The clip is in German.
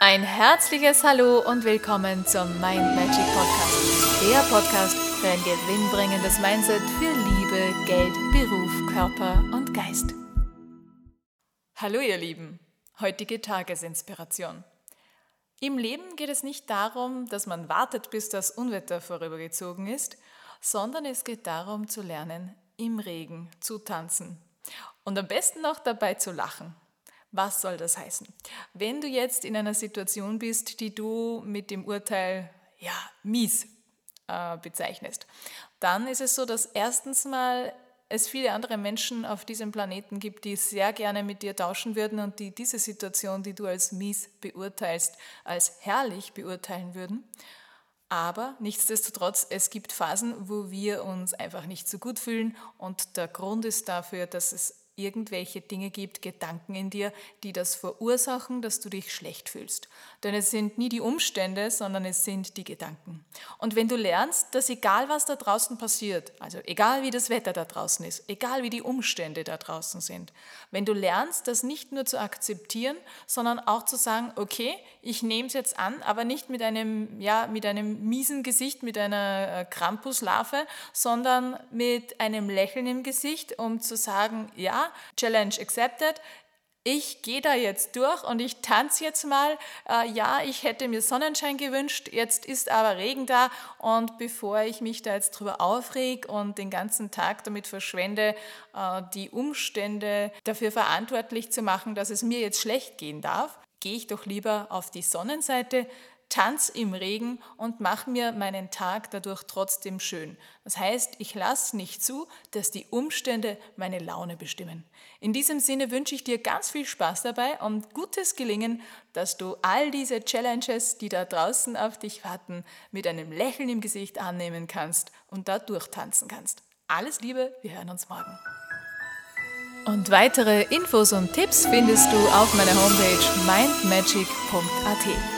Ein herzliches Hallo und willkommen zum Mind Magic Podcast. Der Podcast für ein gewinnbringendes Mindset für Liebe, Geld, Beruf, Körper und Geist. Hallo ihr Lieben, heutige Tagesinspiration. Im Leben geht es nicht darum, dass man wartet, bis das Unwetter vorübergezogen ist, sondern es geht darum zu lernen, im Regen zu tanzen. Und am besten noch dabei zu lachen. Was soll das heißen? Wenn du jetzt in einer Situation bist, die du mit dem Urteil ja, mies äh, bezeichnest, dann ist es so, dass erstens mal es viele andere Menschen auf diesem Planeten gibt, die sehr gerne mit dir tauschen würden und die diese Situation, die du als mies beurteilst, als herrlich beurteilen würden. Aber nichtsdestotrotz, es gibt Phasen, wo wir uns einfach nicht so gut fühlen und der Grund ist dafür, dass es irgendwelche Dinge gibt, Gedanken in dir, die das verursachen, dass du dich schlecht fühlst. Denn es sind nie die Umstände, sondern es sind die Gedanken. Und wenn du lernst, dass egal was da draußen passiert, also egal wie das Wetter da draußen ist, egal wie die Umstände da draußen sind, wenn du lernst, das nicht nur zu akzeptieren, sondern auch zu sagen, okay, ich nehme es jetzt an, aber nicht mit einem, ja, mit einem miesen Gesicht, mit einer äh, Krampuslarve, sondern mit einem Lächeln im Gesicht, um zu sagen, Challenge accepted. Ich gehe da jetzt durch und ich tanze jetzt mal. Äh, ja, ich hätte mir Sonnenschein gewünscht, jetzt ist aber Regen da und bevor ich mich da jetzt drüber aufreg und den ganzen Tag damit verschwende, äh, die Umstände dafür verantwortlich zu machen, dass es mir jetzt schlecht gehen darf, gehe ich doch lieber auf die Sonnenseite, tanz im Regen und mach mir meinen Tag dadurch trotzdem schön. Das heißt, ich lasse nicht zu, dass die Umstände meine Laune bestimmen. In diesem Sinne wünsche ich dir ganz viel Spaß dabei und gutes Gelingen, dass du all diese Challenges, die da draußen auf dich warten, mit einem Lächeln im Gesicht annehmen kannst und da durchtanzen kannst. Alles Liebe, wir hören uns morgen. Und weitere Infos und Tipps findest du auf meiner Homepage mindmagic.at.